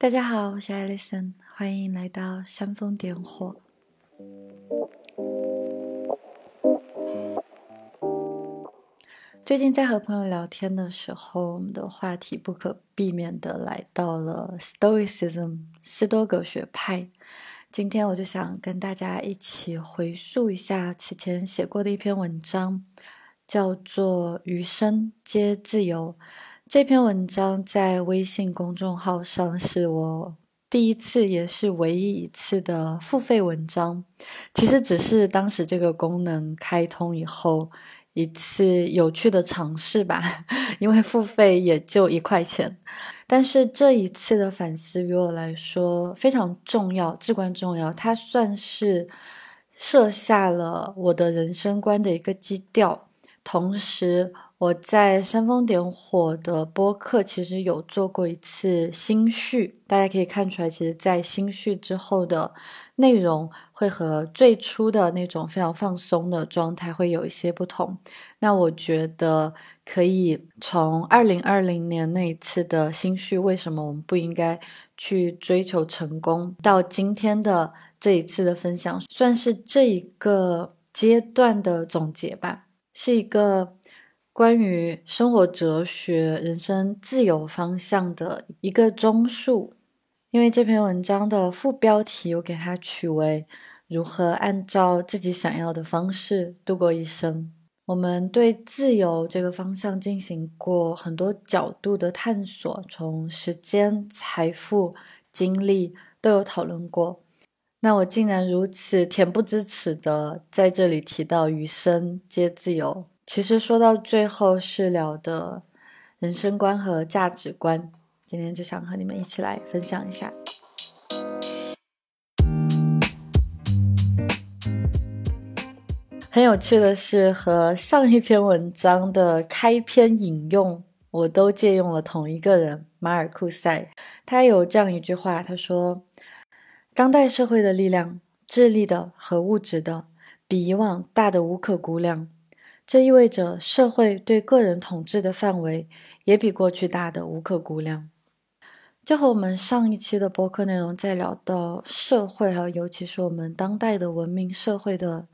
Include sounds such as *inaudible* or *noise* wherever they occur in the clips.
大家好，我是艾丽森，欢迎来到煽风点火。最近在和朋友聊天的时候，我们的话题不可避免的来到了 Stoicism 斯多葛学派。今天我就想跟大家一起回溯一下此前写过的一篇文章，叫做《余生皆自由》。这篇文章在微信公众号上是我第一次也是唯一一次的付费文章。其实只是当时这个功能开通以后一次有趣的尝试吧，*laughs* 因为付费也就一块钱。但是这一次的反思于我来说非常重要，至关重要。它算是设下了我的人生观的一个基调，同时。我在煽风点火的播客其实有做过一次心序，大家可以看出来，其实，在心序之后的内容会和最初的那种非常放松的状态会有一些不同。那我觉得可以从二零二零年那一次的心序，为什么我们不应该去追求成功，到今天的这一次的分享，算是这一个阶段的总结吧，是一个。关于生活哲学、人生自由方向的一个综述，因为这篇文章的副标题我给它取为“如何按照自己想要的方式度过一生”。我们对自由这个方向进行过很多角度的探索，从时间、财富、精力都有讨论过。那我竟然如此恬不知耻的在这里提到“余生皆自由”。其实说到最后是聊的人生观和价值观，今天就想和你们一起来分享一下。很有趣的是，和上一篇文章的开篇引用，我都借用了同一个人马尔库塞。他有这样一句话，他说：“当代社会的力量，智力的和物质的，比以往大的无可估量。”这意味着社会对个人统治的范围也比过去大的无可估量。这和我们上一期的播客内容在聊到社会哈，尤其是我们当代的文明社会的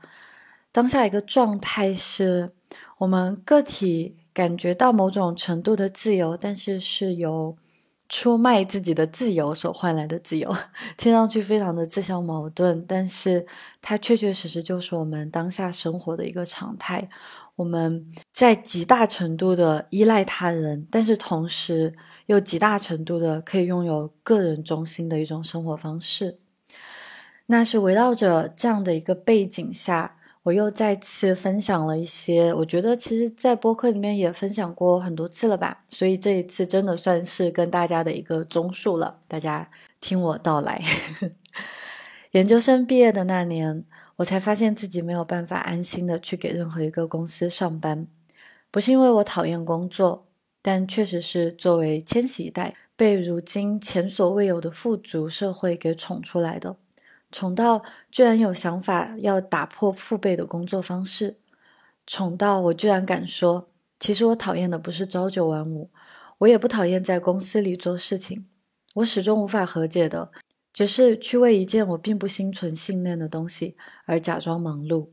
当下一个状态，是我们个体感觉到某种程度的自由，但是是由出卖自己的自由所换来的自由，*laughs* 听上去非常的自相矛盾，但是它确确实实就是我们当下生活的一个常态。我们在极大程度的依赖他人，但是同时又极大程度的可以拥有个人中心的一种生活方式。那是围绕着这样的一个背景下，我又再次分享了一些，我觉得其实在播客里面也分享过很多次了吧，所以这一次真的算是跟大家的一个综述了。大家听我道来。*laughs* 研究生毕业的那年。我才发现自己没有办法安心的去给任何一个公司上班，不是因为我讨厌工作，但确实是作为千禧一代被如今前所未有的富足社会给宠出来的，宠到居然有想法要打破父辈的工作方式，宠到我居然敢说，其实我讨厌的不是朝九晚五，我也不讨厌在公司里做事情，我始终无法和解的。只是去为一件我并不心存信念的东西而假装忙碌。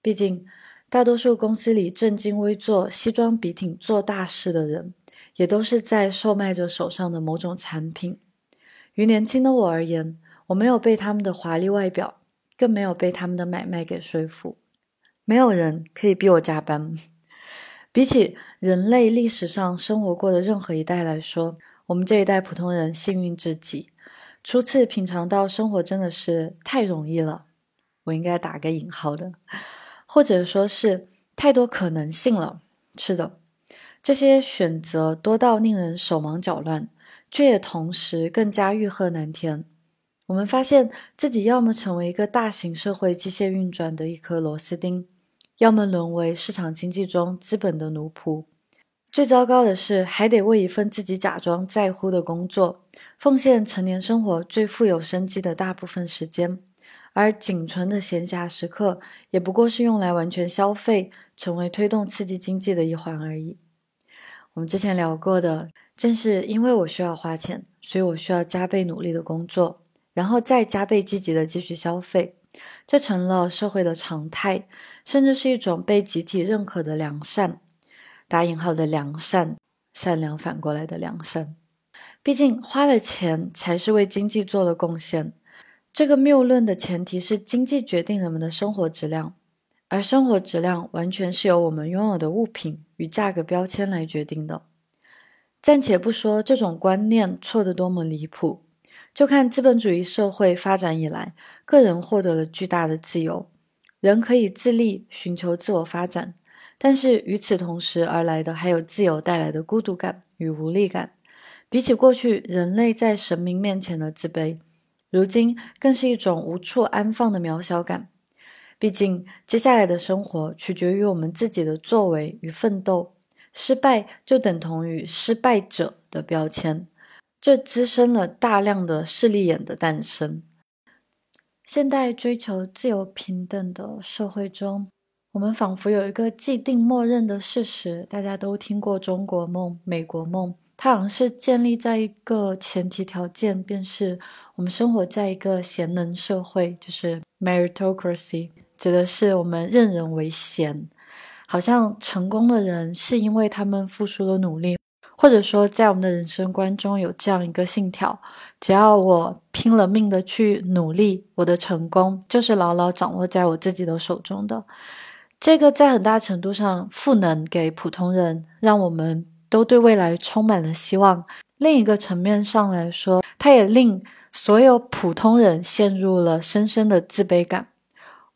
毕竟，大多数公司里正襟危坐、西装笔挺做大事的人，也都是在售卖着手上的某种产品。于年轻的我而言，我没有被他们的华丽外表，更没有被他们的买卖给说服。没有人可以逼我加班。*laughs* 比起人类历史上生活过的任何一代来说，我们这一代普通人幸运至极。初次品尝到生活真的是太容易了，我应该打个引号的，或者说是太多可能性了。是的，这些选择多到令人手忙脚乱，却也同时更加欲壑难填。我们发现自己要么成为一个大型社会机械运转的一颗螺丝钉，要么沦为市场经济中资本的奴仆。最糟糕的是，还得为一份自己假装在乎的工作，奉献成年生活最富有生机的大部分时间，而仅存的闲暇时刻，也不过是用来完全消费，成为推动刺激经济的一环而已。我们之前聊过的，正是因为我需要花钱，所以我需要加倍努力的工作，然后再加倍积极的继续消费，这成了社会的常态，甚至是一种被集体认可的良善。打引号的良善，善良反过来的良善。毕竟花了钱才是为经济做了贡献。这个谬论的前提是经济决定人们的生活质量，而生活质量完全是由我们拥有的物品与价格标签来决定的。暂且不说这种观念错得多么离谱，就看资本主义社会发展以来，个人获得了巨大的自由，人可以自立，寻求自我发展。但是与此同时而来的，还有自由带来的孤独感与无力感。比起过去人类在神明面前的自卑，如今更是一种无处安放的渺小感。毕竟，接下来的生活取决于我们自己的作为与奋斗。失败就等同于失败者的标签，这滋生了大量的势利眼的诞生。现代追求自由平等的社会中。我们仿佛有一个既定默认的事实，大家都听过中国梦、美国梦，它好像是建立在一个前提条件，便是我们生活在一个贤能社会，就是 meritocracy，指的是我们任人唯贤，好像成功的人是因为他们付出了努力，或者说在我们的人生观中有这样一个信条：只要我拼了命的去努力，我的成功就是牢牢掌握在我自己的手中的。这个在很大程度上赋能给普通人，让我们都对未来充满了希望。另一个层面上来说，它也令所有普通人陷入了深深的自卑感。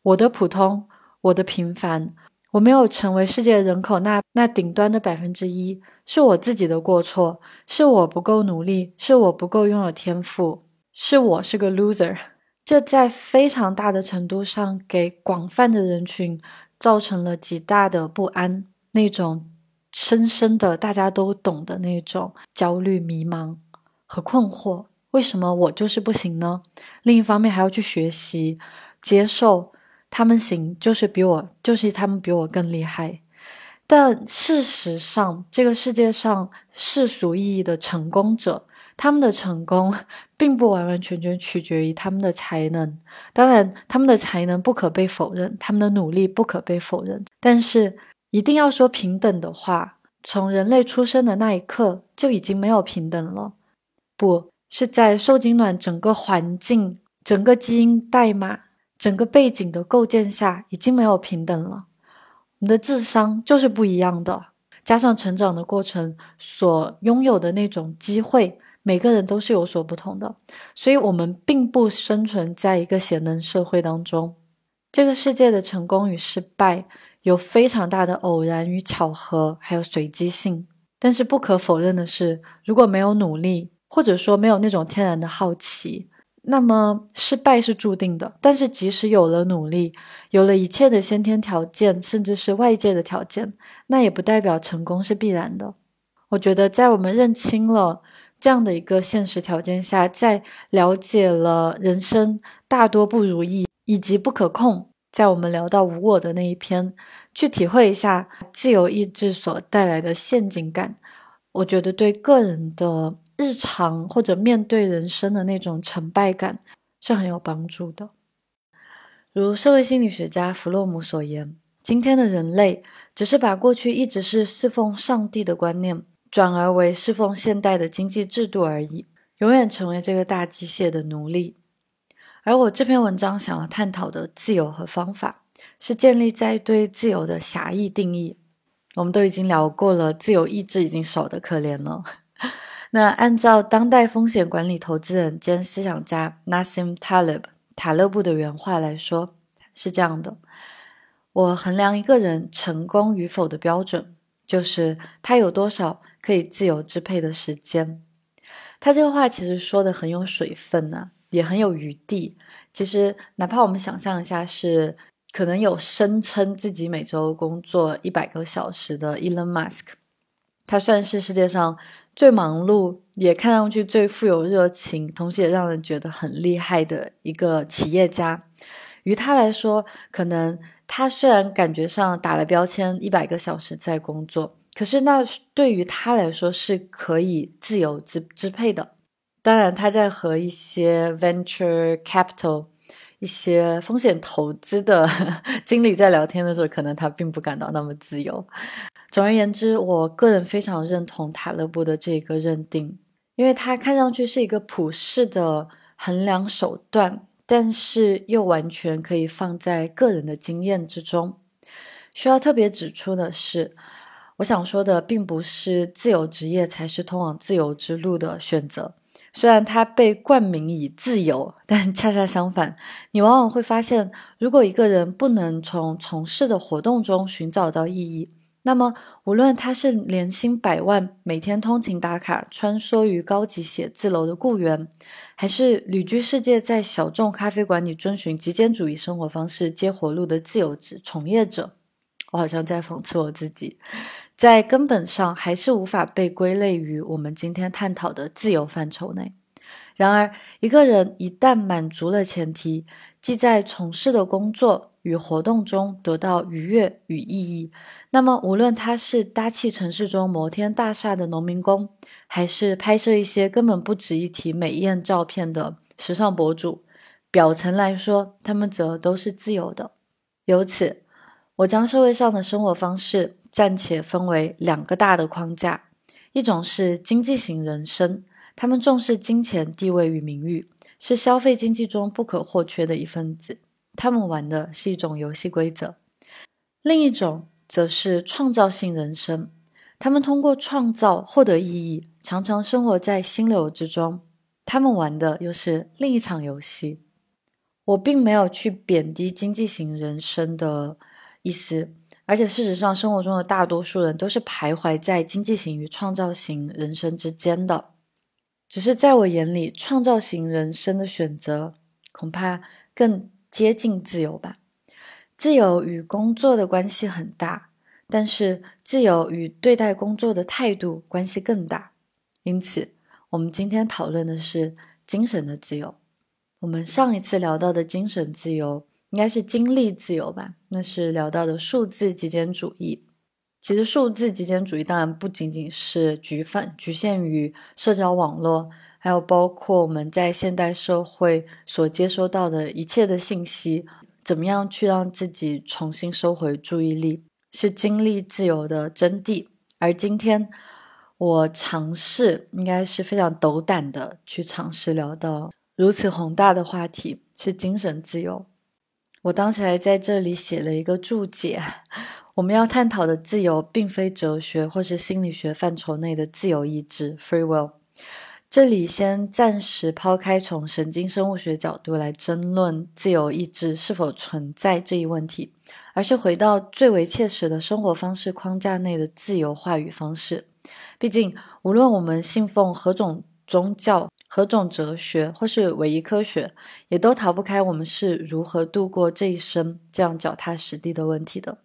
我的普通，我的平凡，我没有成为世界人口那那顶端的百分之一，是我自己的过错，是我不够努力，是我不够拥有天赋，是我是个 loser。这在非常大的程度上给广泛的人群。造成了极大的不安，那种深深的大家都懂的那种焦虑、迷茫和困惑。为什么我就是不行呢？另一方面还要去学习、接受他们行，就是比我，就是他们比我更厉害。但事实上，这个世界上世俗意义的成功者。他们的成功并不完完全全取决于他们的才能，当然，他们的才能不可被否认，他们的努力不可被否认。但是，一定要说平等的话，从人类出生的那一刻就已经没有平等了，不是在受精卵整个环境、整个基因代码、整个背景的构建下已经没有平等了。我们的智商就是不一样的，加上成长的过程所拥有的那种机会。每个人都是有所不同的，所以我们并不生存在一个贤能社会当中。这个世界的成功与失败有非常大的偶然与巧合，还有随机性。但是不可否认的是，如果没有努力，或者说没有那种天然的好奇，那么失败是注定的。但是即使有了努力，有了一切的先天条件，甚至是外界的条件，那也不代表成功是必然的。我觉得，在我们认清了。这样的一个现实条件下，在了解了人生大多不如意以及不可控，在我们聊到无我的那一篇，去体会一下自由意志所带来的陷阱感，我觉得对个人的日常或者面对人生的那种成败感是很有帮助的。如社会心理学家弗洛姆所言，今天的人类只是把过去一直是侍奉上帝的观念。转而为侍奉现代的经济制度而已，永远成为这个大机械的奴隶。而我这篇文章想要探讨的自由和方法，是建立在对自由的狭义定义。我们都已经聊过了，自由意志已经少得可怜了。*laughs* 那按照当代风险管理投资人兼思想家 Nassim Taleb 塔勒布的原话来说，是这样的：我衡量一个人成功与否的标准。就是他有多少可以自由支配的时间？他这个话其实说的很有水分呢，也很有余地。其实，哪怕我们想象一下，是可能有声称自己每周工作一百个小时的 Elon Musk，他算是世界上最忙碌，也看上去最富有热情，同时也让人觉得很厉害的一个企业家。于他来说，可能。他虽然感觉上打了标签，一百个小时在工作，可是那对于他来说是可以自由支支配的。当然，他在和一些 venture capital、一些风险投资的 *laughs* 经理在聊天的时候，可能他并不感到那么自由。总而言之，我个人非常认同塔勒布的这个认定，因为他看上去是一个普世的衡量手段，但是又完全可以放在个人的经验之中。需要特别指出的是，我想说的并不是自由职业才是通往自由之路的选择。虽然它被冠名以自由，*laughs* 但恰恰相反，你往往会发现，如果一个人不能从从事的活动中寻找到意义，那么无论他是年薪百万、每天通勤打卡、穿梭于高级写字楼的雇员，还是旅居世界，在小众咖啡馆里遵循极简主义生活方式接活路的自由职从业者，我好像在讽刺我自己。在根本上还是无法被归类于我们今天探讨的自由范畴内。然而，一个人一旦满足了前提，即在从事的工作与活动中得到愉悦与意义，那么无论他是搭砌城市中摩天大厦的农民工，还是拍摄一些根本不值一提美艳照片的时尚博主，表层来说，他们则都是自由的。由此，我将社会上的生活方式。暂且分为两个大的框架，一种是经济型人生，他们重视金钱、地位与名誉，是消费经济中不可或缺的一份子。他们玩的是一种游戏规则。另一种则是创造性人生，他们通过创造获得意义，常常生活在心流之中。他们玩的又是另一场游戏。我并没有去贬低经济型人生的意思。而且，事实上，生活中的大多数人都是徘徊在经济型与创造型人生之间的。只是在我眼里，创造型人生的选择恐怕更接近自由吧。自由与工作的关系很大，但是自由与对待工作的态度关系更大。因此，我们今天讨论的是精神的自由。我们上一次聊到的精神自由。应该是精力自由吧，那是聊到的数字极简主义。其实数字极简主义当然不仅仅是局范局限于社交网络，还有包括我们在现代社会所接收到的一切的信息，怎么样去让自己重新收回注意力，是精力自由的真谛。而今天我尝试，应该是非常斗胆的去尝试聊到如此宏大的话题，是精神自由。我当时还在这里写了一个注解。*laughs* 我们要探讨的自由，并非哲学或是心理学范畴内的自由意志 （free will）。这里先暂时抛开从神经生物学角度来争论自由意志是否存在这一问题，而是回到最为切实的生活方式框架内的自由话语方式。毕竟，无论我们信奉何种宗教，何种哲学或是唯一科学，也都逃不开我们是如何度过这一生这样脚踏实地的问题的。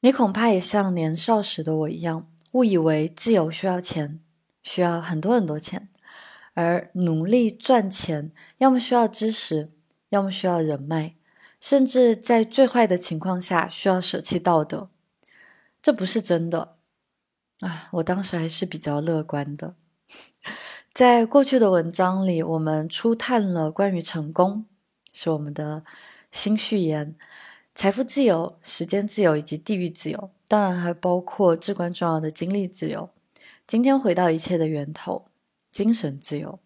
你恐怕也像年少时的我一样，误以为自由需要钱，需要很多很多钱，而努力赚钱，要么需要知识，要么需要人脉，甚至在最坏的情况下需要舍弃道德。这不是真的啊！我当时还是比较乐观的。在过去的文章里，我们初探了关于成功，是我们的新序言，财富自由、时间自由以及地域自由，当然还包括至关重要的精力自由。今天回到一切的源头，精神自由。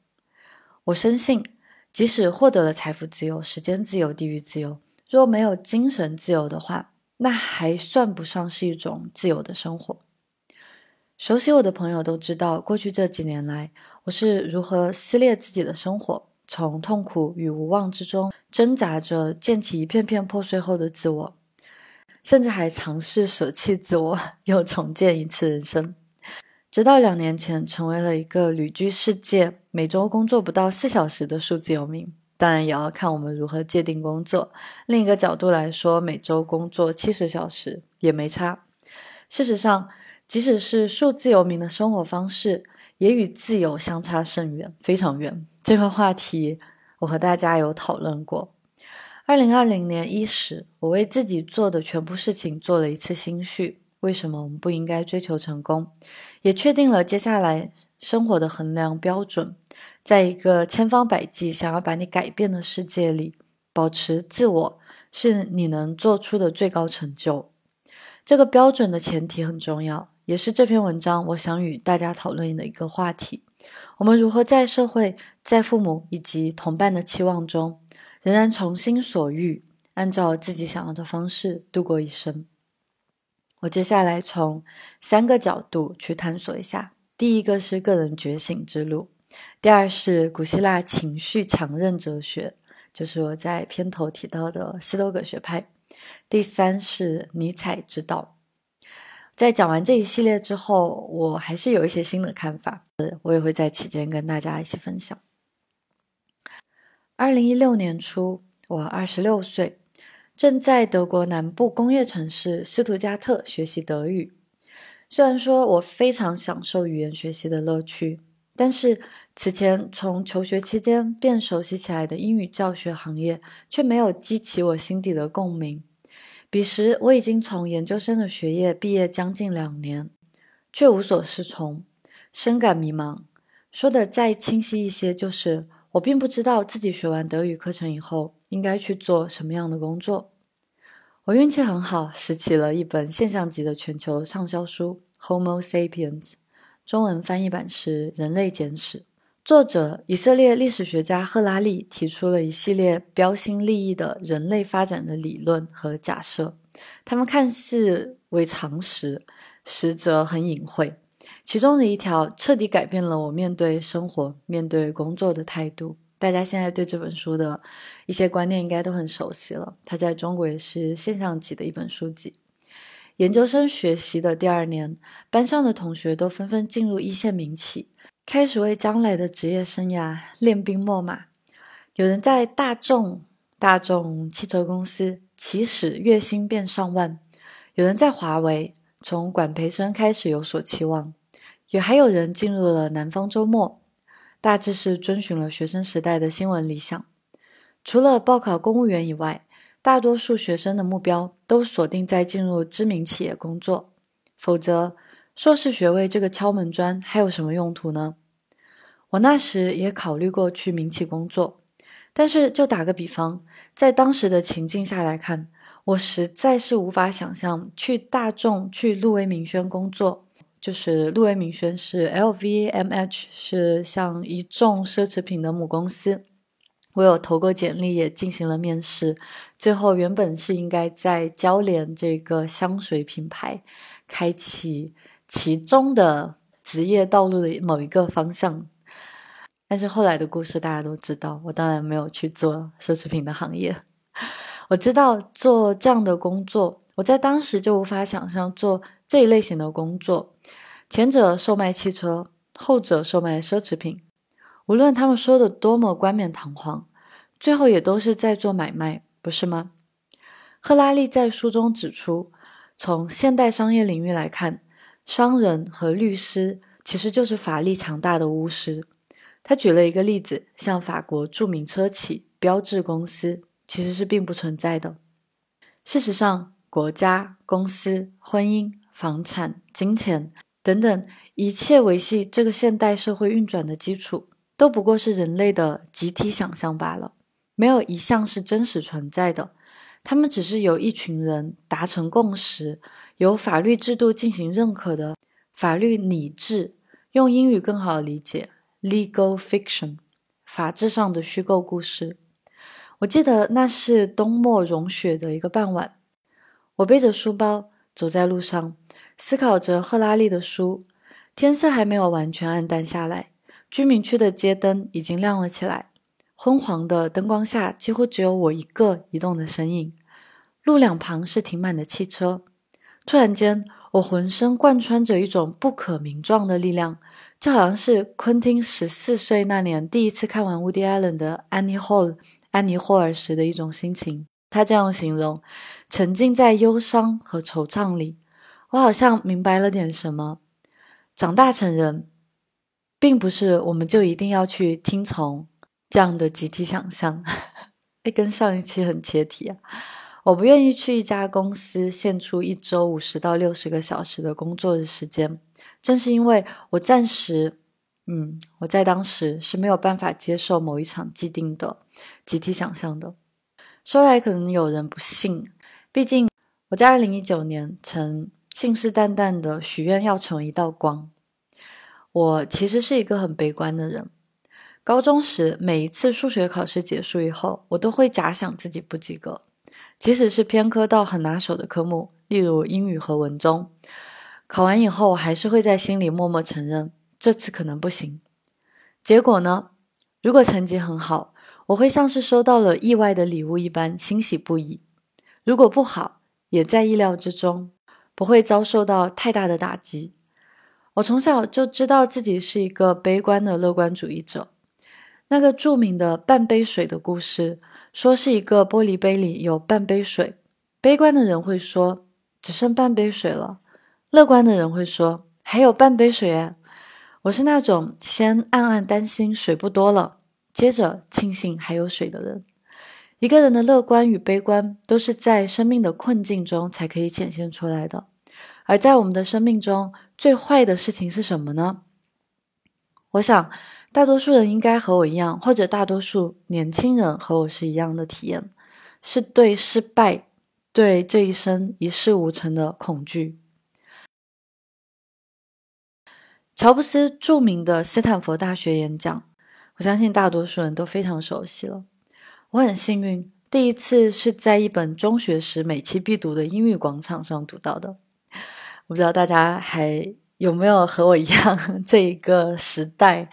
我深信，即使获得了财富自由、时间自由、地域自由，若没有精神自由的话，那还算不上是一种自由的生活。熟悉我的朋友都知道，过去这几年来，我是如何撕裂自己的生活，从痛苦与无望之中挣扎着建起一片片破碎后的自我，甚至还尝试舍弃自我，又重建一次人生。直到两年前，成为了一个旅居世界、每周工作不到四小时的数字游民。当然，也要看我们如何界定工作。另一个角度来说，每周工作七十小时也没差。事实上，即使是数字游民的生活方式，也与自由相差甚远，非常远。这个话题我和大家有讨论过。二零二零年伊始，我为自己做的全部事情做了一次心序，为什么我们不应该追求成功，也确定了接下来生活的衡量标准。在一个千方百计想要把你改变的世界里，保持自我是你能做出的最高成就。这个标准的前提很重要，也是这篇文章我想与大家讨论的一个话题。我们如何在社会、在父母以及同伴的期望中，仍然从心所欲，按照自己想要的方式度过一生？我接下来从三个角度去探索一下。第一个是个人觉醒之路，第二是古希腊情绪强韧哲学，就是我在片头提到的斯多葛学派，第三是尼采之道。在讲完这一系列之后，我还是有一些新的看法，我也会在期间跟大家一起分享。二零一六年初，我二十六岁。正在德国南部工业城市斯图加特学习德语。虽然说我非常享受语言学习的乐趣，但是此前从求学期间便熟悉起来的英语教学行业却没有激起我心底的共鸣。彼时我已经从研究生的学业毕业将近两年，却无所适从，深感迷茫。说的再清晰一些，就是我并不知道自己学完德语课程以后。应该去做什么样的工作？我运气很好，拾起了一本现象级的全球畅销书《Homo Sapiens》，中文翻译版是《人类简史》。作者以色列历史学家赫拉利提出了一系列标新立异的人类发展的理论和假设，他们看似为常识，实则很隐晦。其中的一条彻底改变了我面对生活、面对工作的态度。大家现在对这本书的一些观念应该都很熟悉了。它在中国也是现象级的一本书籍。研究生学习的第二年，班上的同学都纷纷进入一线民企，开始为将来的职业生涯练兵秣马。有人在大众大众汽车公司起始月薪变上万，有人在华为从管培生开始有所期望，也还有人进入了南方周末。大致是遵循了学生时代的新闻理想。除了报考公务员以外，大多数学生的目标都锁定在进入知名企业工作。否则，硕士学位这个敲门砖还有什么用途呢？我那时也考虑过去民企工作，但是就打个比方，在当时的情境下来看，我实在是无法想象去大众、去路威明轩工作。就是路威明轩是 LVMH，是像一众奢侈品的母公司。我有投过简历，也进行了面试。最后原本是应该在交联这个香水品牌开启其中的职业道路的某一个方向，但是后来的故事大家都知道，我当然没有去做奢侈品的行业。*laughs* 我知道做这样的工作，我在当时就无法想象做这一类型的工作。前者售卖汽车，后者售卖奢侈品。无论他们说的多么冠冕堂皇，最后也都是在做买卖，不是吗？赫拉利在书中指出，从现代商业领域来看，商人和律师其实就是法力强大的巫师。他举了一个例子，像法国著名车企标致公司，其实是并不存在的。事实上，国家、公司、婚姻、房产、金钱。等等，一切维系这个现代社会运转的基础，都不过是人类的集体想象罢了。没有一项是真实存在的，他们只是由一群人达成共识，由法律制度进行认可的法律拟制。用英语更好理解，legal fiction，法制上的虚构故事。我记得那是冬末融雪的一个傍晚，我背着书包走在路上。思考着赫拉利的书，天色还没有完全暗淡下来，居民区的街灯已经亮了起来。昏黄的灯光下，几乎只有我一个移动的身影。路两旁是停满的汽车。突然间，我浑身贯穿着一种不可名状的力量，就好像是昆汀十四岁那年第一次看完伍迪·艾伦的《安妮·霍尔》安妮·霍尔时的一种心情。他这样形容：沉浸在忧伤和惆怅里。我好像明白了点什么。长大成人，并不是我们就一定要去听从这样的集体想象。*laughs* 哎，跟上一期很切题啊！我不愿意去一家公司献出一周五十到六十个小时的工作日时间，正是因为我暂时，嗯，我在当时是没有办法接受某一场既定的集体想象的。说来可能有人不信，毕竟我在二零一九年曾信誓旦旦的许愿要成为一道光。我其实是一个很悲观的人。高中时，每一次数学考试结束以后，我都会假想自己不及格。即使是偏科到很拿手的科目，例如英语和文综，考完以后，还是会在心里默默承认这次可能不行。结果呢？如果成绩很好，我会像是收到了意外的礼物一般欣喜不已；如果不好，也在意料之中，不会遭受到太大的打击。我从小就知道自己是一个悲观的乐观主义者。那个著名的半杯水的故事。说是一个玻璃杯里有半杯水，悲观的人会说只剩半杯水了，乐观的人会说还有半杯水哎。我是那种先暗暗担心水不多了，接着庆幸还有水的人。一个人的乐观与悲观都是在生命的困境中才可以显现出来的。而在我们的生命中最坏的事情是什么呢？我想。大多数人应该和我一样，或者大多数年轻人和我是一样的体验，是对失败、对这一生一事无成的恐惧。乔布斯著名的斯坦福大学演讲，我相信大多数人都非常熟悉了。我很幸运，第一次是在一本中学时每期必读的英语广场上读到的。我不知道大家还有没有和我一样 *laughs* 这一个时代？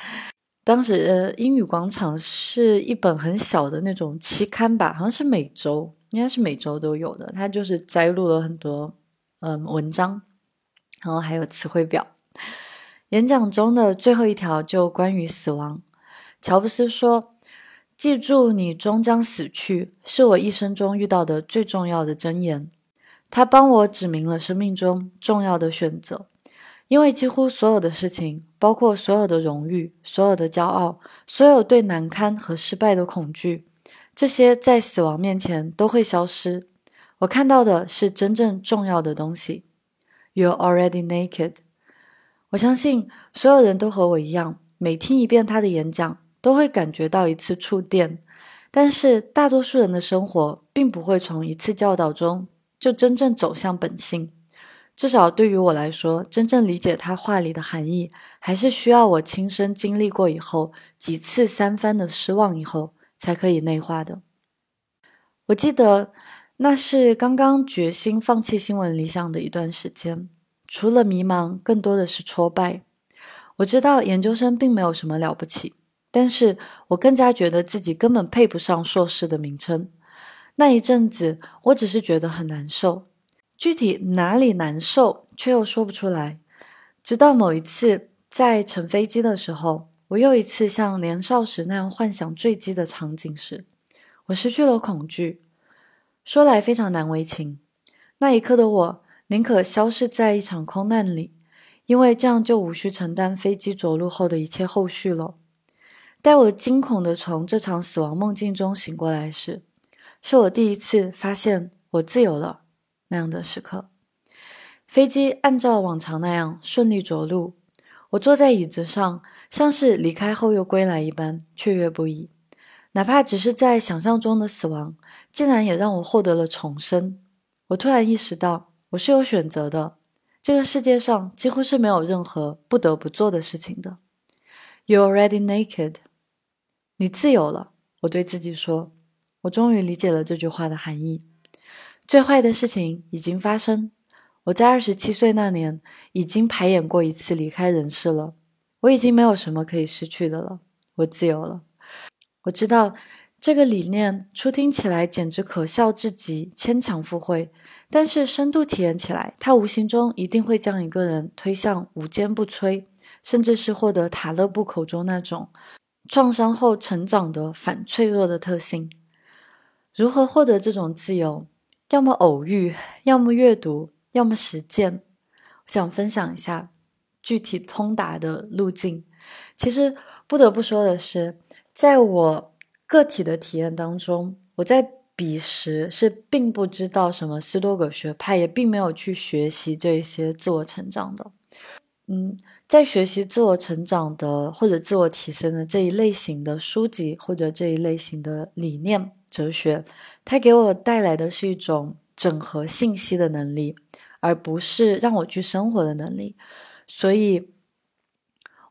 当时，呃，英语广场是一本很小的那种期刊吧，好像是每周，应该是每周都有的。它就是摘录了很多，嗯，文章，然后还有词汇表。演讲中的最后一条就关于死亡。乔布斯说：“记住，你终将死去，是我一生中遇到的最重要的箴言。他帮我指明了生命中重要的选择。”因为几乎所有的事情，包括所有的荣誉、所有的骄傲、所有对难堪和失败的恐惧，这些在死亡面前都会消失。我看到的是真正重要的东西。You're already naked。我相信所有人都和我一样，每听一遍他的演讲，都会感觉到一次触电。但是大多数人的生活并不会从一次教导中就真正走向本性。至少对于我来说，真正理解他话里的含义，还是需要我亲身经历过以后几次三番的失望以后，才可以内化的。我记得那是刚刚决心放弃新闻理想的一段时间，除了迷茫，更多的是挫败。我知道研究生并没有什么了不起，但是我更加觉得自己根本配不上硕士的名称。那一阵子，我只是觉得很难受。具体哪里难受，却又说不出来。直到某一次在乘飞机的时候，我又一次像年少时那样幻想坠机的场景时，我失去了恐惧。说来非常难为情，那一刻的我宁可消失在一场空难里，因为这样就无需承担飞机着陆后的一切后续了。待我惊恐地从这场死亡梦境中醒过来时，是我第一次发现我自由了。那样的时刻，飞机按照往常那样顺利着陆。我坐在椅子上，像是离开后又归来一般雀跃不已。哪怕只是在想象中的死亡，竟然也让我获得了重生。我突然意识到，我是有选择的。这个世界上几乎是没有任何不得不做的事情的。You're already naked。你自由了。我对自己说。我终于理解了这句话的含义。最坏的事情已经发生。我在二十七岁那年已经排演过一次离开人世了。我已经没有什么可以失去的了。我自由了。我知道这个理念初听起来简直可笑至极，牵强附会。但是深度体验起来，它无形中一定会将一个人推向无坚不摧，甚至是获得塔勒布口中那种创伤后成长的反脆弱的特性。如何获得这种自由？要么偶遇，要么阅读，要么实践。我想分享一下具体通达的路径。其实不得不说的是，在我个体的体验当中，我在彼时是并不知道什么斯多葛学派，也并没有去学习这些自我成长的。嗯，在学习自我成长的或者自我提升的这一类型的书籍或者这一类型的理念哲学，它给我带来的是一种整合信息的能力，而不是让我去生活的能力。所以，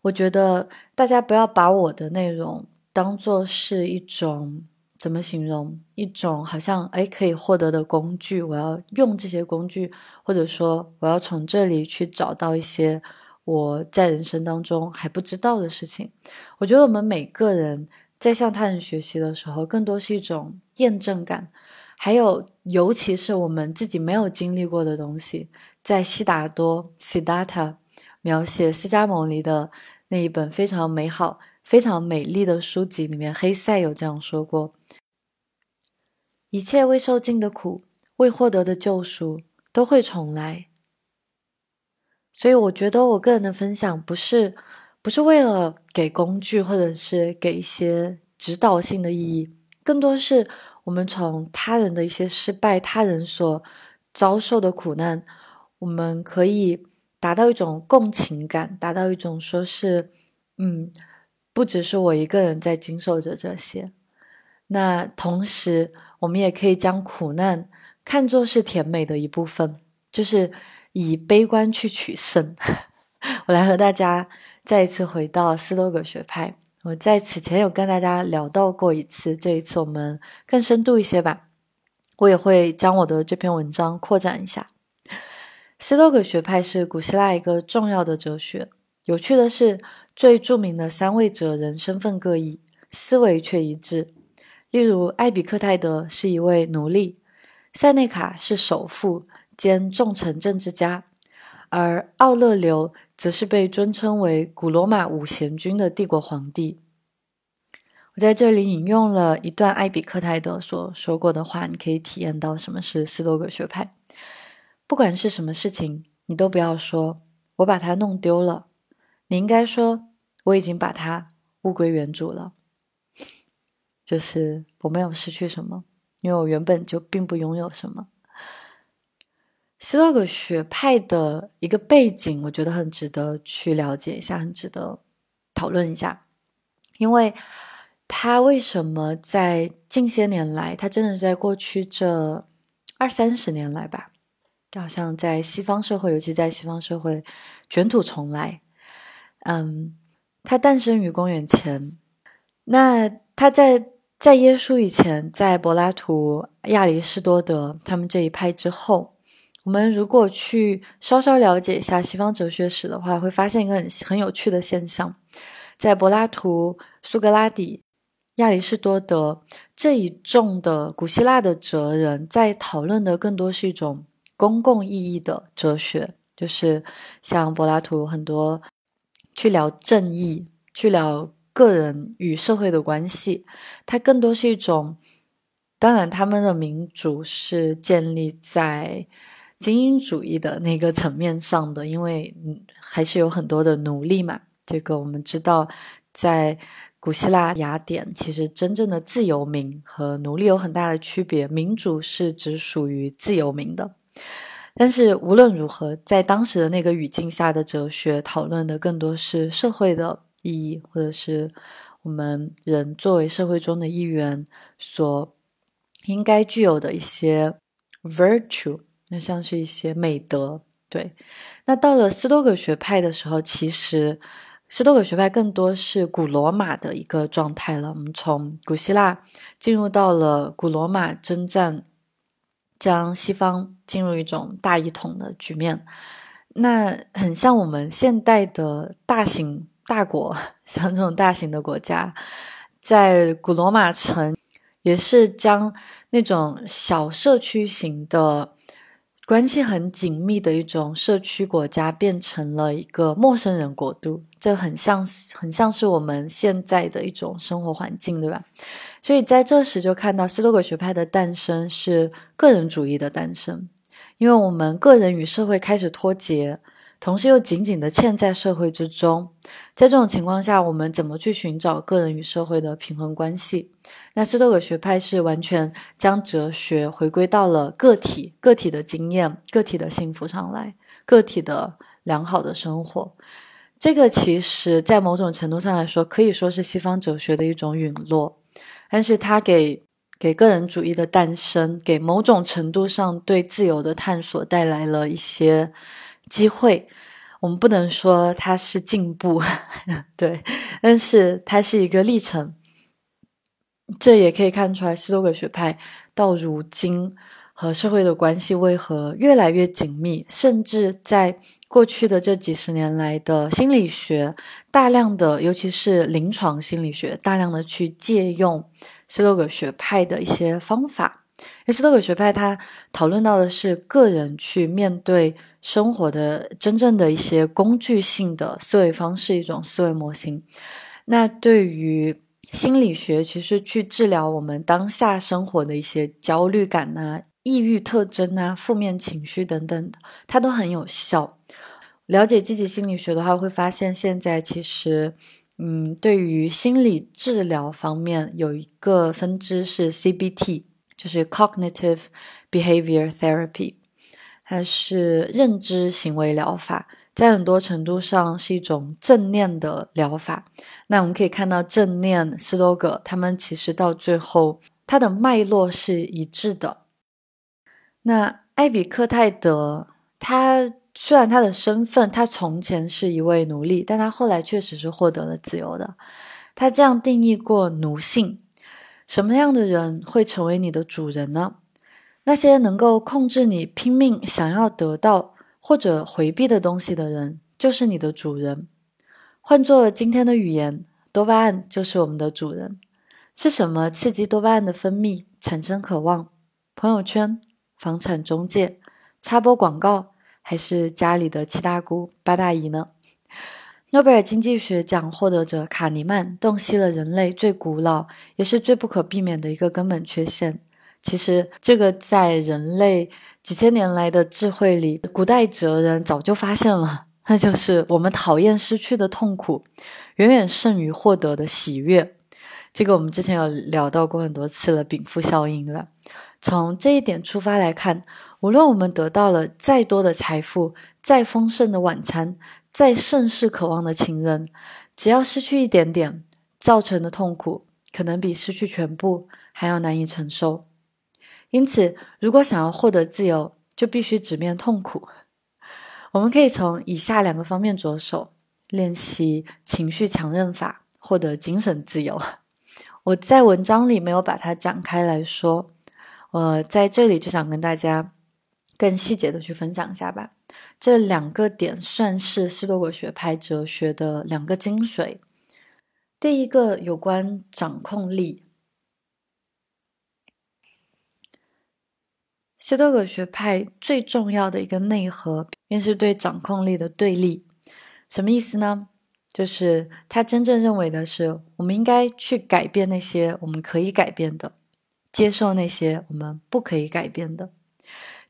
我觉得大家不要把我的内容当做是一种。怎么形容一种好像哎可以获得的工具？我要用这些工具，或者说我要从这里去找到一些我在人生当中还不知道的事情。我觉得我们每个人在向他人学习的时候，更多是一种验证感，还有尤其是我们自己没有经历过的东西。在悉达多 s i d a t a 描写释迦牟尼的那一本非常美好。非常美丽的书籍里面，黑塞有这样说过：“一切未受尽的苦，未获得的救赎，都会重来。”所以，我觉得我个人的分享不是不是为了给工具，或者是给一些指导性的意义，更多是我们从他人的一些失败、他人所遭受的苦难，我们可以达到一种共情感，达到一种说是嗯。不只是我一个人在经受着这些，那同时我们也可以将苦难看作是甜美的一部分，就是以悲观去取胜。*laughs* 我来和大家再一次回到斯多葛学派，我在此前有跟大家聊到过一次，这一次我们更深度一些吧。我也会将我的这篇文章扩展一下。斯多葛学派是古希腊一个重要的哲学。有趣的是。最著名的三位哲人身份各异，思维却一致。例如，艾比克泰德是一位奴隶，塞内卡是首富兼重臣政治家，而奥勒留则是被尊称为古罗马五贤君的帝国皇帝。我在这里引用了一段艾比克泰德所说过的话，你可以体验到什么是斯多葛学派。不管是什么事情，你都不要说“我把它弄丢了”。你应该说，我已经把它物归原主了，就是我没有失去什么，因为我原本就并不拥有什么。斯多葛学派的一个背景，我觉得很值得去了解一下，很值得讨论一下，因为他为什么在近些年来，他真的是在过去这二三十年来吧，好像在西方社会，尤其在西方社会卷土重来。嗯，他诞生于公元前。那他在在耶稣以前，在柏拉图、亚里士多德他们这一派之后，我们如果去稍稍了解一下西方哲学史的话，会发现一个很很有趣的现象：在柏拉图、苏格拉底、亚里士多德这一众的古希腊的哲人，在讨论的更多是一种公共意义的哲学，就是像柏拉图很多。去聊正义，去聊个人与社会的关系，它更多是一种。当然，他们的民主是建立在精英主义的那个层面上的，因为还是有很多的奴隶嘛。这个我们知道，在古希腊雅典，其实真正的自由民和奴隶有很大的区别。民主是只属于自由民的。但是无论如何，在当时的那个语境下的哲学讨论的更多是社会的意义，或者是我们人作为社会中的一员所应该具有的一些 virtue，那像是一些美德。对，那到了斯多葛学派的时候，其实斯多葛学派更多是古罗马的一个状态了。我们从古希腊进入到了古罗马征战。将西方进入一种大一统的局面，那很像我们现代的大型大国，*laughs* 像这种大型的国家，在古罗马城也是将那种小社区型的。关系很紧密的一种社区国家变成了一个陌生人国度，这很像很像是我们现在的一种生活环境，对吧？所以在这时就看到斯多葛学派的诞生是个人主义的诞生，因为我们个人与社会开始脱节，同时又紧紧地嵌在社会之中。在这种情况下，我们怎么去寻找个人与社会的平衡关系？那斯多葛学派是完全将哲学回归到了个体、个体的经验、个体的幸福上来，个体的良好的生活。这个其实，在某种程度上来说，可以说是西方哲学的一种陨落，但是它给给个人主义的诞生，给某种程度上对自由的探索带来了一些机会。我们不能说它是进步，*laughs* 对，但是它是一个历程。这也可以看出来，斯多葛学派到如今和社会的关系为何越来越紧密，甚至在过去的这几十年来的心理学，大量的，尤其是临床心理学，大量的去借用斯多葛学派的一些方法。因为斯多葛学派它讨论到的是个人去面对生活的真正的一些工具性的思维方式，一种思维模型。那对于心理学其实去治疗我们当下生活的一些焦虑感呐、抑郁特征啊、负面情绪等等，它都很有效。了解积极心理学的话，会发现现在其实，嗯，对于心理治疗方面有一个分支是 CBT，就是 Cognitive Behavior Therapy，它是认知行为疗法。在很多程度上是一种正念的疗法。那我们可以看到，正念、斯多葛他们其实到最后，它的脉络是一致的。那艾比克泰德，他虽然他的身份，他从前是一位奴隶，但他后来确实是获得了自由的。他这样定义过奴性：什么样的人会成为你的主人呢？那些能够控制你拼命想要得到。或者回避的东西的人，就是你的主人。换作今天的语言，多巴胺就是我们的主人。是什么刺激多巴胺的分泌，产生渴望？朋友圈、房产中介、插播广告，还是家里的七大姑八大姨呢？诺贝尔经济学奖获得者卡尼曼洞悉了人类最古老也是最不可避免的一个根本缺陷。其实，这个在人类几千年来的智慧里，古代哲人早就发现了，那就是我们讨厌失去的痛苦，远远胜于获得的喜悦。这个我们之前有聊到过很多次了，禀赋效应，对吧？从这一点出发来看，无论我们得到了再多的财富、再丰盛的晚餐、再盛世渴望的情人，只要失去一点点，造成的痛苦可能比失去全部还要难以承受。因此，如果想要获得自由，就必须直面痛苦。我们可以从以下两个方面着手练习情绪强韧法，获得精神自由。我在文章里没有把它展开来说，我在这里就想跟大家更细节的去分享一下吧。这两个点算是斯多葛学派哲学的两个精髓。第一个有关掌控力。斯多葛学派最重要的一个内核，便是对掌控力的对立。什么意思呢？就是他真正认为的是，我们应该去改变那些我们可以改变的，接受那些我们不可以改变的。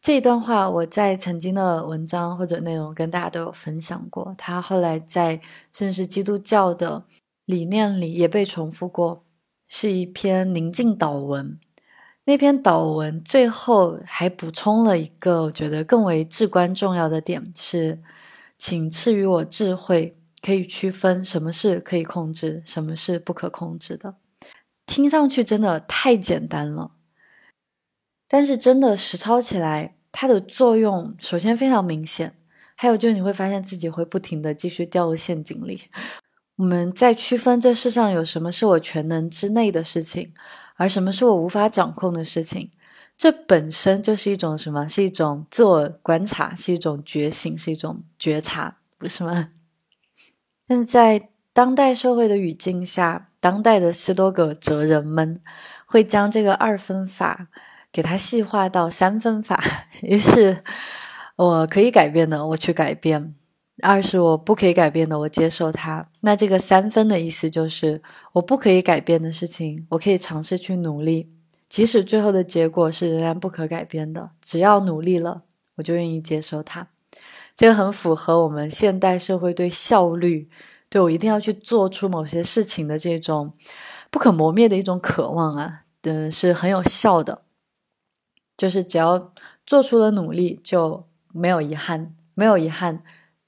这一段话，我在曾经的文章或者内容跟大家都有分享过。他后来在甚至基督教的理念里也被重复过，是一篇宁静祷文。那篇祷文最后还补充了一个我觉得更为至关重要的点是，请赐予我智慧，可以区分什么是可以控制，什么是不可控制的。听上去真的太简单了，但是真的实操起来，它的作用首先非常明显，还有就是你会发现自己会不停的继续掉入陷阱里。我们在区分这世上有什么是我全能之内的事情。而什么是我无法掌控的事情？这本身就是一种什么？是一种自我观察，是一种觉醒，是一种觉察，不是吗？但是在当代社会的语境下，当代的斯多葛哲人们会将这个二分法给它细化到三分法。*laughs* 一是，我可以改变的，我去改变。二是我不可以改变的，我接受它。那这个三分的意思就是，我不可以改变的事情，我可以尝试去努力，即使最后的结果是仍然不可改变的，只要努力了，我就愿意接受它。这个很符合我们现代社会对效率，对我一定要去做出某些事情的这种不可磨灭的一种渴望啊，嗯，是很有效的。就是只要做出了努力，就没有遗憾，没有遗憾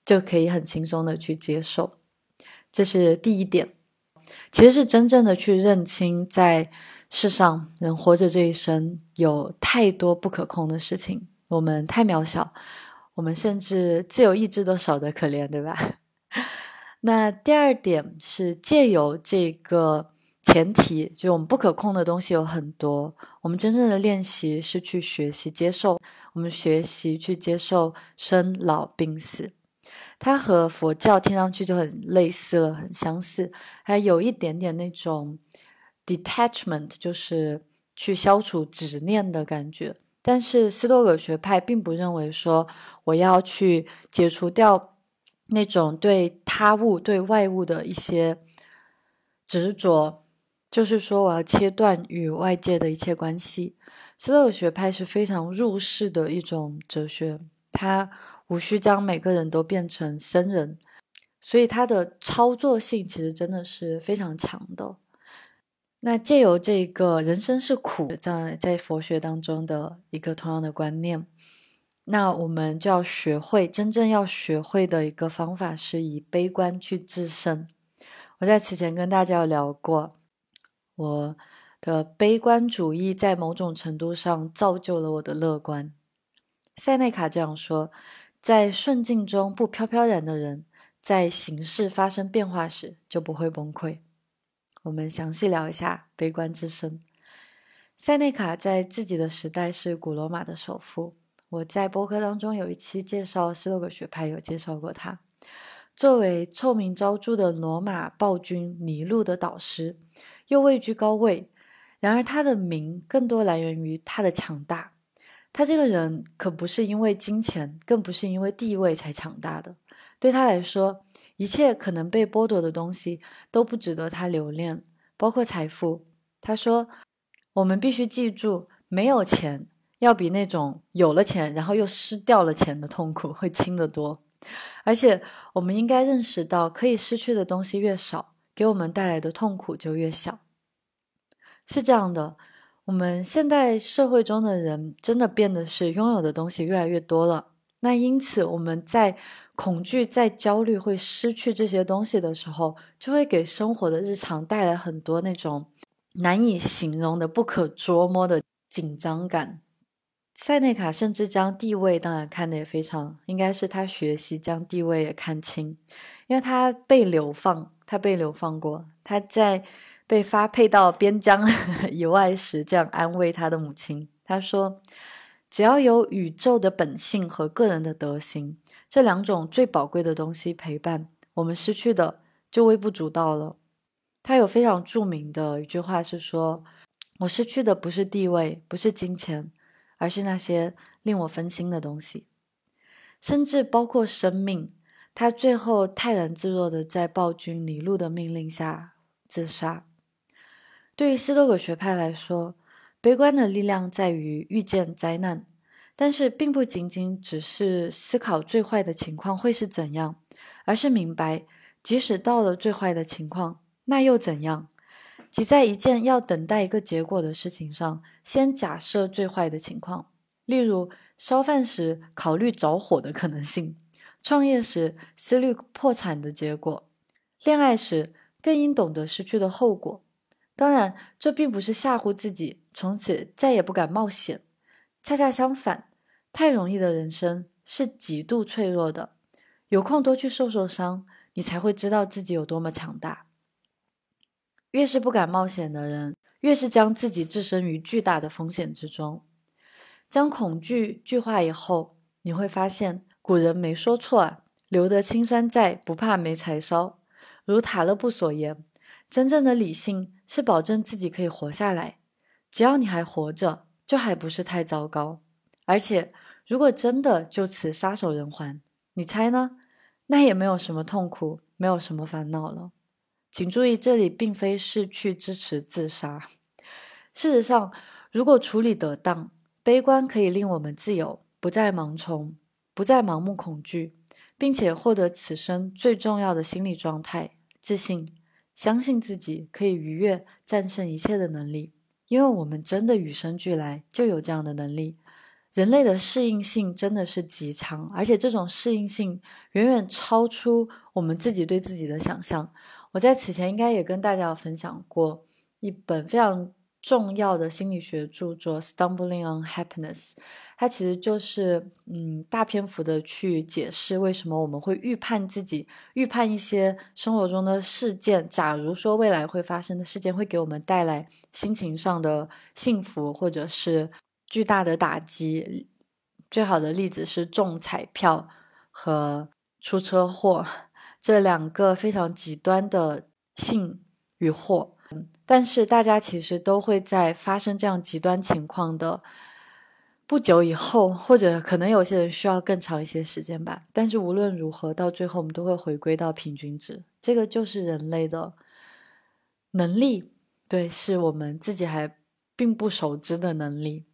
就可以很轻松的去接受。这是第一点，其实是真正的去认清，在世上人活着这一生，有太多不可控的事情，我们太渺小。我们甚至自由意志都少得可怜，对吧？那第二点是借由这个前提，就我们不可控的东西有很多。我们真正的练习是去学习接受，我们学习去接受生老病死。它和佛教听上去就很类似了，很相似，还有一点点那种 detachment，就是去消除执念的感觉。但是斯多葛学派并不认为说我要去解除掉那种对他物、对外物的一些执着，就是说我要切断与外界的一切关系。斯多葛学派是非常入世的一种哲学，它无需将每个人都变成僧人，所以它的操作性其实真的是非常强的。那借由这个人生是苦，在在佛学当中的一个同样的观念，那我们就要学会真正要学会的一个方法，是以悲观去自胜。我在此前跟大家有聊过，我的悲观主义在某种程度上造就了我的乐观。塞内卡这样说：在顺境中不飘飘然的人，在形势发生变化时就不会崩溃。我们详细聊一下悲观之声。塞内卡在自己的时代是古罗马的首富。我在播客当中有一期介绍斯多葛学派，有介绍过他。作为臭名昭著的罗马暴君尼禄的导师，又位居高位。然而他的名更多来源于他的强大。他这个人可不是因为金钱，更不是因为地位才强大的。对他来说，一切可能被剥夺的东西都不值得他留恋，包括财富。他说：“我们必须记住，没有钱要比那种有了钱然后又失掉了钱的痛苦会轻得多。而且，我们应该认识到，可以失去的东西越少，给我们带来的痛苦就越小。是这样的，我们现代社会中的人真的变得是拥有的东西越来越多了。那因此，我们在。恐惧在焦虑会失去这些东西的时候，就会给生活的日常带来很多那种难以形容的、不可捉摸的紧张感。塞内卡甚至将地位当然看得也非常，应该是他学习将地位也看清，因为他被流放，他被流放过，他在被发配到边疆 *laughs* 以外时，这样安慰他的母亲，他说：“只要有宇宙的本性和个人的德行。”这两种最宝贵的东西陪伴我们，失去的就微不足道了。他有非常著名的一句话是说：“我失去的不是地位，不是金钱，而是那些令我分心的东西，甚至包括生命。”他最后泰然自若的在暴君尼禄的命令下自杀。对于斯多葛学派来说，悲观的力量在于预见灾难。但是，并不仅仅只是思考最坏的情况会是怎样，而是明白，即使到了最坏的情况，那又怎样？即在一件要等待一个结果的事情上，先假设最坏的情况，例如烧饭时考虑着火的可能性，创业时思虑破产的结果，恋爱时更应懂得失去的后果。当然，这并不是吓唬自己，从此再也不敢冒险。恰恰相反，太容易的人生是极度脆弱的。有空多去受受伤，你才会知道自己有多么强大。越是不敢冒险的人，越是将自己置身于巨大的风险之中。将恐惧具化以后，你会发现古人没说错啊，“留得青山在，不怕没柴烧。”如塔勒布所言，真正的理性是保证自己可以活下来，只要你还活着。就还不是太糟糕，而且如果真的就此撒手人寰，你猜呢？那也没有什么痛苦，没有什么烦恼了。请注意，这里并非是去支持自杀。事实上，如果处理得当，悲观可以令我们自由，不再盲从。不再盲目恐惧，并且获得此生最重要的心理状态——自信，相信自己可以逾越、战胜一切的能力，因为我们真的与生俱来就有这样的能力。人类的适应性真的是极强，而且这种适应性远远超出我们自己对自己的想象。我在此前应该也跟大家分享过一本非常重要的心理学著作《Stumbling on Happiness》，它其实就是嗯大篇幅的去解释为什么我们会预判自己、预判一些生活中的事件，假如说未来会发生的事件会给我们带来心情上的幸福，或者是。巨大的打击，最好的例子是中彩票和出车祸这两个非常极端的幸与祸。但是大家其实都会在发生这样极端情况的不久以后，或者可能有些人需要更长一些时间吧。但是无论如何，到最后我们都会回归到平均值。这个就是人类的能力，对，是我们自己还并不熟知的能力。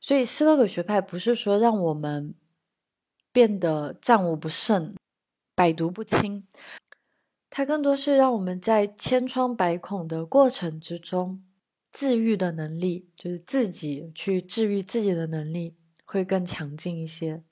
所以，斯多葛学派不是说让我们变得战无不胜、百毒不侵，它更多是让我们在千疮百孔的过程之中，治愈的能力，就是自己去治愈自己的能力会更强劲一些。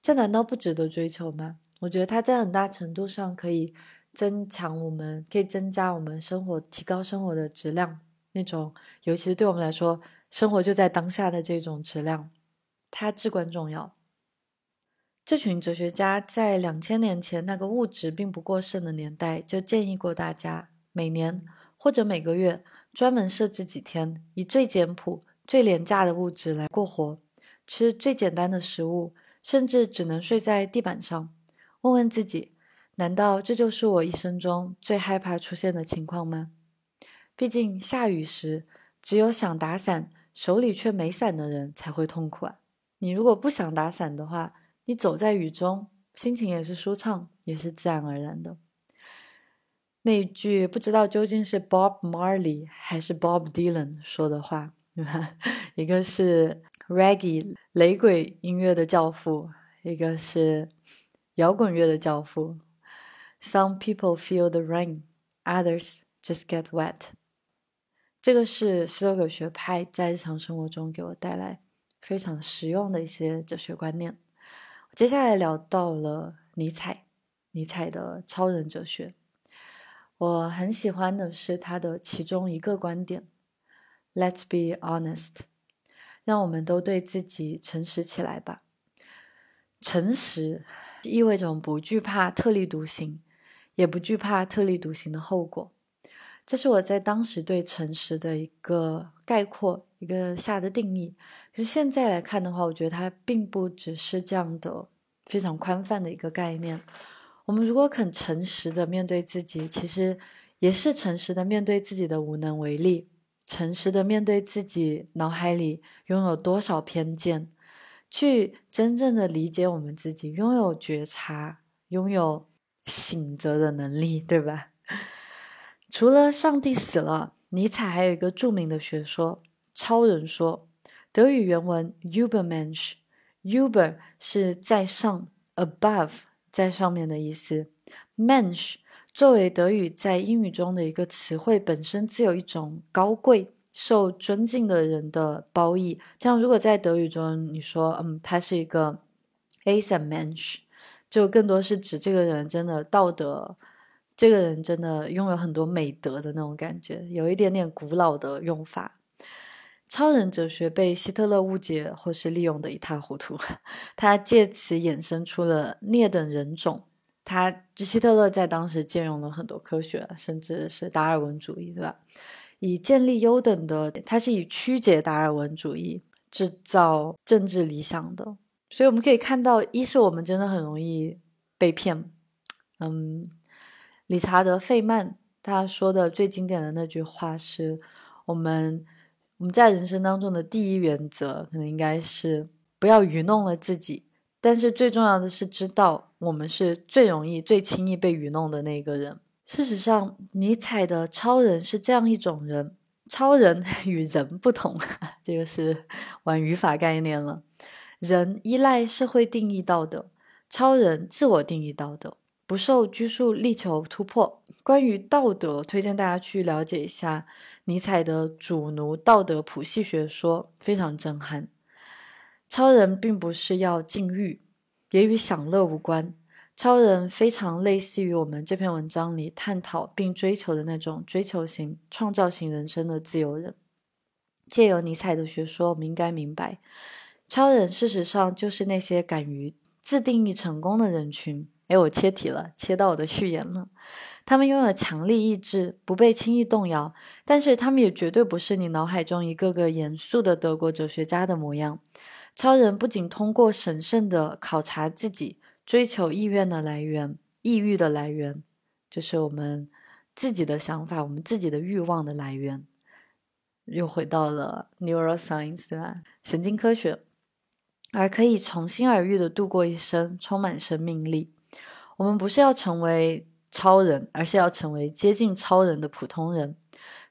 这难道不值得追求吗？我觉得它在很大程度上可以增强我们，可以增加我们生活、提高生活的质量。那种，尤其是对我们来说。生活就在当下的这种质量，它至关重要。这群哲学家在两千年前那个物质并不过剩的年代，就建议过大家每年或者每个月专门设置几天，以最简朴、最廉价的物质来过活，吃最简单的食物，甚至只能睡在地板上。问问自己，难道这就是我一生中最害怕出现的情况吗？毕竟下雨时，只有想打伞。手里却没伞的人才会痛苦啊！你如果不想打伞的话，你走在雨中，心情也是舒畅，也是自然而然的。那句不知道究竟是 Bob Marley 还是 Bob Dylan 说的话，对吧？一个是 Reggae 雷鬼音乐的教父，一个是摇滚乐的教父。Some people feel the rain, others just get wet. 这个是斯多葛学派在日常生活中给我带来非常实用的一些哲学观念。接下来聊到了尼采，尼采的超人哲学，我很喜欢的是他的其中一个观点：Let's be honest，让我们都对自己诚实起来吧。诚实意味着不惧怕特立独行，也不惧怕特立独行的后果。这是我在当时对诚实的一个概括，一个下的定义。可是现在来看的话，我觉得它并不只是这样的非常宽泛的一个概念。我们如果肯诚实的面对自己，其实也是诚实的面对自己的无能为力，诚实的面对自己脑海里拥有多少偏见，去真正的理解我们自己，拥有觉察，拥有醒着的能力，对吧？*laughs* 除了上帝死了，尼采还有一个著名的学说——超人说。德语原文 “Ubermensch”，Uber 是在上，above 在上面的意思。Mensch 作为德语在英语中的一个词汇，本身自有一种高贵、受尊敬的人的褒义。这样，如果在德语中你说，嗯，他是一个 a s a Mensch，就更多是指这个人真的道德。这个人真的拥有很多美德的那种感觉，有一点点古老的用法。超人哲学被希特勒误解或是利用的一塌糊涂，*laughs* 他借此衍生出了劣等人种。他希特勒在当时借用了很多科学，甚至是达尔文主义，对吧？以建立优等的，他是以曲解达尔文主义制造政治理想的。所以我们可以看到，一是我们真的很容易被骗，嗯。理查德·费曼他说的最经典的那句话是：“我们我们在人生当中的第一原则，可能应该是不要愚弄了自己。但是最重要的是，知道我们是最容易、最轻易被愚弄的那个人。事实上，尼采的超人是这样一种人：超人 *laughs* 与人不同，这个是玩语法概念了。人依赖社会定义道德，超人自我定义道德，不受拘束，力求突破。关于道德，推荐大家去了解一下尼采的主奴道德谱系学说，非常震撼。超人并不是要禁欲，也与享乐无关。超人非常类似于我们这篇文章里探讨并追求的那种追求型、创造型人生的自由人。借由尼采的学说，我们应该明白，超人事实上就是那些敢于自定义成功的人群。哎，我切题了，切到我的序言了。他们拥有强力意志，不被轻易动摇，但是他们也绝对不是你脑海中一个个严肃的德国哲学家的模样。超人不仅通过审慎的考察自己。追求意愿的来源，抑郁的来源，就是我们自己的想法，我们自己的欲望的来源。又回到了 neuroscience？神经科学，而可以从心而欲的度过一生，充满生命力。我们不是要成为超人，而是要成为接近超人的普通人。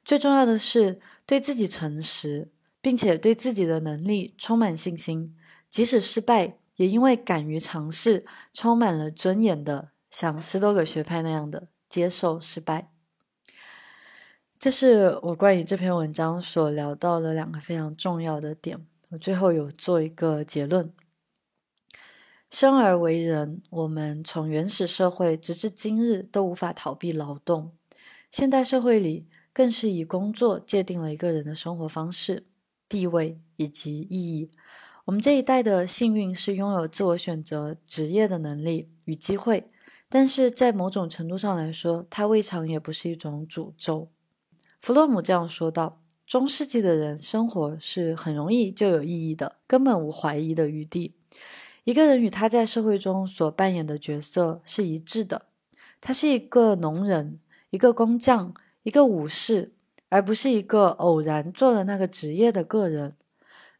最重要的是对自己诚实，并且对自己的能力充满信心，即使失败。也因为敢于尝试，充满了尊严的，像斯多葛学派那样的接受失败。这是我关于这篇文章所聊到的两个非常重要的点。我最后有做一个结论：生而为人，我们从原始社会直至今日都无法逃避劳动。现代社会里，更是以工作界定了一个人的生活方式、地位以及意义。我们这一代的幸运是拥有自我选择职业的能力与机会，但是在某种程度上来说，它未尝也不是一种诅咒。弗洛姆这样说道：“中世纪的人生活是很容易就有意义的，根本无怀疑的余地。一个人与他在社会中所扮演的角色是一致的，他是一个农人、一个工匠、一个武士，而不是一个偶然做了那个职业的个人。”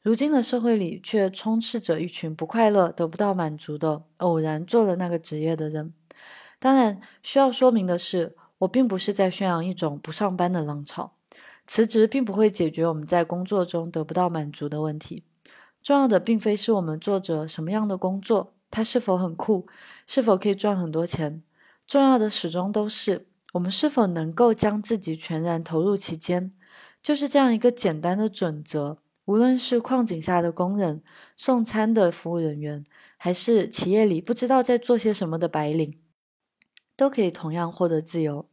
如今的社会里，却充斥着一群不快乐、得不到满足的偶然做了那个职业的人。当然，需要说明的是，我并不是在宣扬一种不上班的浪潮。辞职并不会解决我们在工作中得不到满足的问题。重要的并非是我们做着什么样的工作，它是否很酷，是否可以赚很多钱。重要的始终都是我们是否能够将自己全然投入其间。就是这样一个简单的准则。无论是矿井下的工人、送餐的服务人员，还是企业里不知道在做些什么的白领，都可以同样获得自由。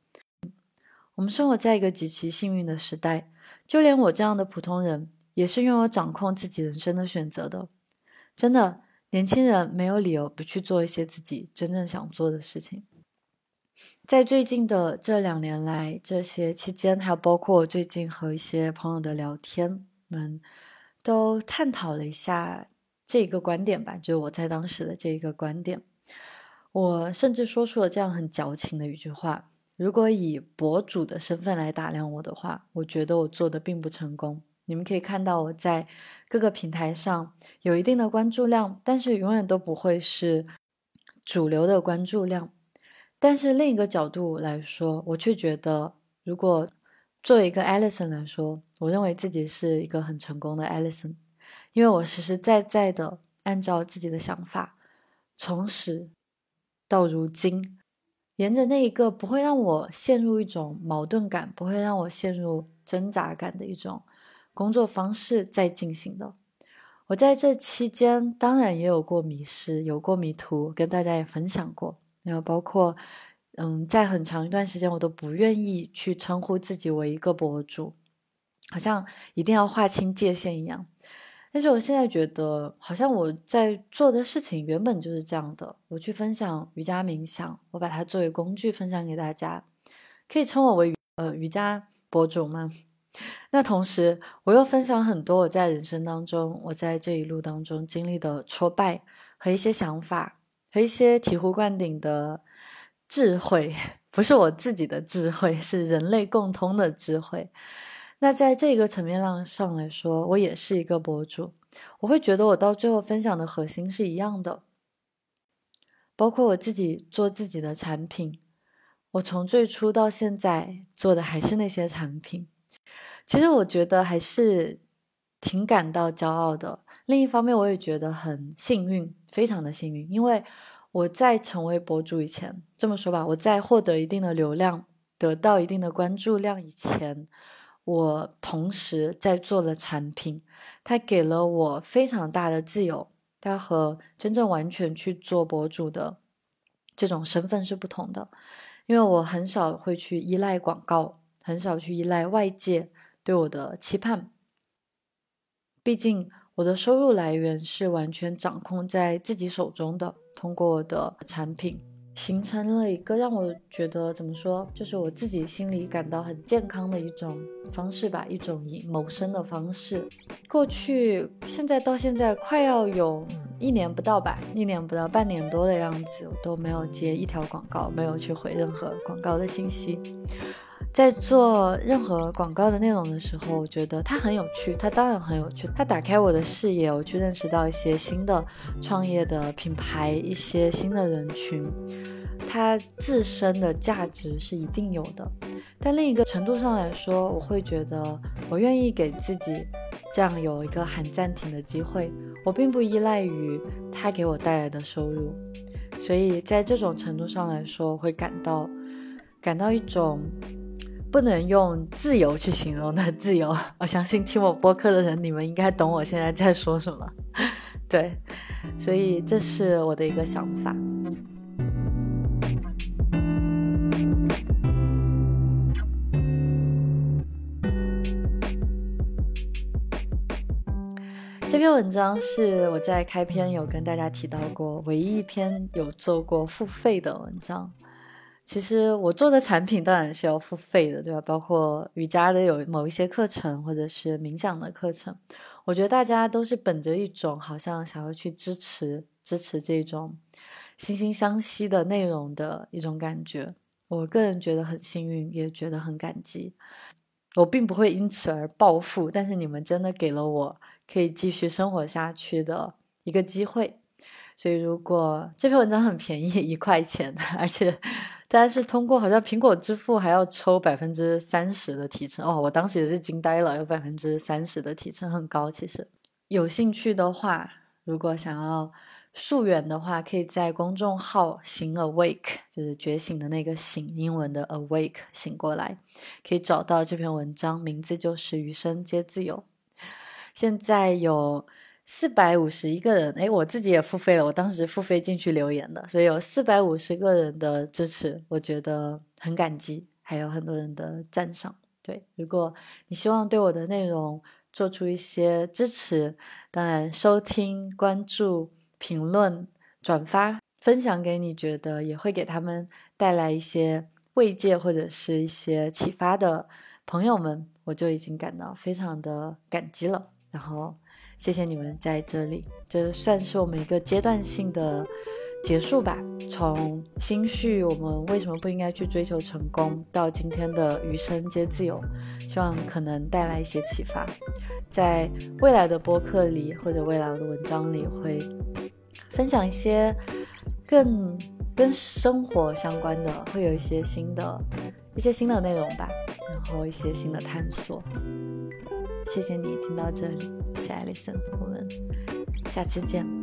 我们生活在一个极其幸运的时代，就连我这样的普通人，也是拥有掌控自己人生的选择的。真的，年轻人没有理由不去做一些自己真正想做的事情。在最近的这两年来，这些期间，还有包括最近和一些朋友的聊天，们。都探讨了一下这个观点吧，就是我在当时的这一个观点。我甚至说出了这样很矫情的一句话：如果以博主的身份来打量我的话，我觉得我做的并不成功。你们可以看到我在各个平台上有一定的关注量，但是永远都不会是主流的关注量。但是另一个角度来说，我却觉得如果。作为一个 Alison 来说，我认为自己是一个很成功的 Alison，因为我实实在在的按照自己的想法，从始到如今，沿着那一个不会让我陷入一种矛盾感，不会让我陷入挣扎感的一种工作方式在进行的。我在这期间当然也有过迷失，有过迷途，跟大家也分享过，然后包括。嗯，在很长一段时间，我都不愿意去称呼自己为一个博主，好像一定要划清界限一样。但是我现在觉得，好像我在做的事情原本就是这样的。我去分享瑜伽冥想，我把它作为工具分享给大家，可以称我为呃瑜伽博主吗？那同时，我又分享很多我在人生当中，我在这一路当中经历的挫败和一些想法，和一些醍醐灌顶的。智慧 *laughs* 不是我自己的智慧，是人类共通的智慧。那在这个层面上上来说，我也是一个博主。我会觉得我到最后分享的核心是一样的，包括我自己做自己的产品。我从最初到现在做的还是那些产品。其实我觉得还是挺感到骄傲的。另一方面，我也觉得很幸运，非常的幸运，因为。我在成为博主以前，这么说吧，我在获得一定的流量、得到一定的关注量以前，我同时在做了产品，它给了我非常大的自由，它和真正完全去做博主的这种身份是不同的，因为我很少会去依赖广告，很少去依赖外界对我的期盼，毕竟。我的收入来源是完全掌控在自己手中的，通过我的产品，形成了一个让我觉得怎么说，就是我自己心里感到很健康的一种方式吧，一种以谋生的方式。过去、现在到现在，快要有一年不到吧，一年不到，半年多的样子，我都没有接一条广告，没有去回任何广告的信息。在做任何广告的内容的时候，我觉得它很有趣，它当然很有趣，它打开我的视野，我去认识到一些新的创业的品牌，一些新的人群，它自身的价值是一定有的。但另一个程度上来说，我会觉得我愿意给自己这样有一个喊暂停的机会，我并不依赖于它给我带来的收入，所以在这种程度上来说，会感到感到一种。不能用自由去形容的自由，*laughs* 我相信听我播客的人，你们应该懂我现在在说什么。*laughs* 对，所以这是我的一个想法。这篇文章是我在开篇有跟大家提到过，唯一一篇有做过付费的文章。其实我做的产品当然是要付费的，对吧？包括瑜伽的有某一些课程，或者是冥想的课程。我觉得大家都是本着一种好像想要去支持、支持这种惺惺相惜的内容的一种感觉。我个人觉得很幸运，也觉得很感激。我并不会因此而暴富，但是你们真的给了我可以继续生活下去的一个机会。所以，如果这篇文章很便宜，一块钱，而且大家是通过好像苹果支付还要抽百分之三十的提成哦，我当时也是惊呆了，有百分之三十的提成，很高。其实有兴趣的话，如果想要溯源的话，可以在公众号“醒 awake”，就是觉醒的那个醒，英文的 awake，醒过来，可以找到这篇文章，名字就是《余生皆自由》。现在有。四百五十一个人，哎，我自己也付费了，我当时付费进去留言的，所以有四百五十个人的支持，我觉得很感激，还有很多人的赞赏。对，如果你希望对我的内容做出一些支持，当然收听、关注、评论、转发、分享给你觉得也会给他们带来一些慰藉或者是一些启发的朋友们，我就已经感到非常的感激了。然后。谢谢你们在这里，这算是我们一个阶段性的结束吧。从心绪，我们为什么不应该去追求成功，到今天的余生皆自由，希望可能带来一些启发。在未来的播客里，或者未来的文章里，会分享一些更跟生活相关的，会有一些新的、一些新的内容吧，然后一些新的探索。谢谢你听到这里，我是爱丽森，我们下期见。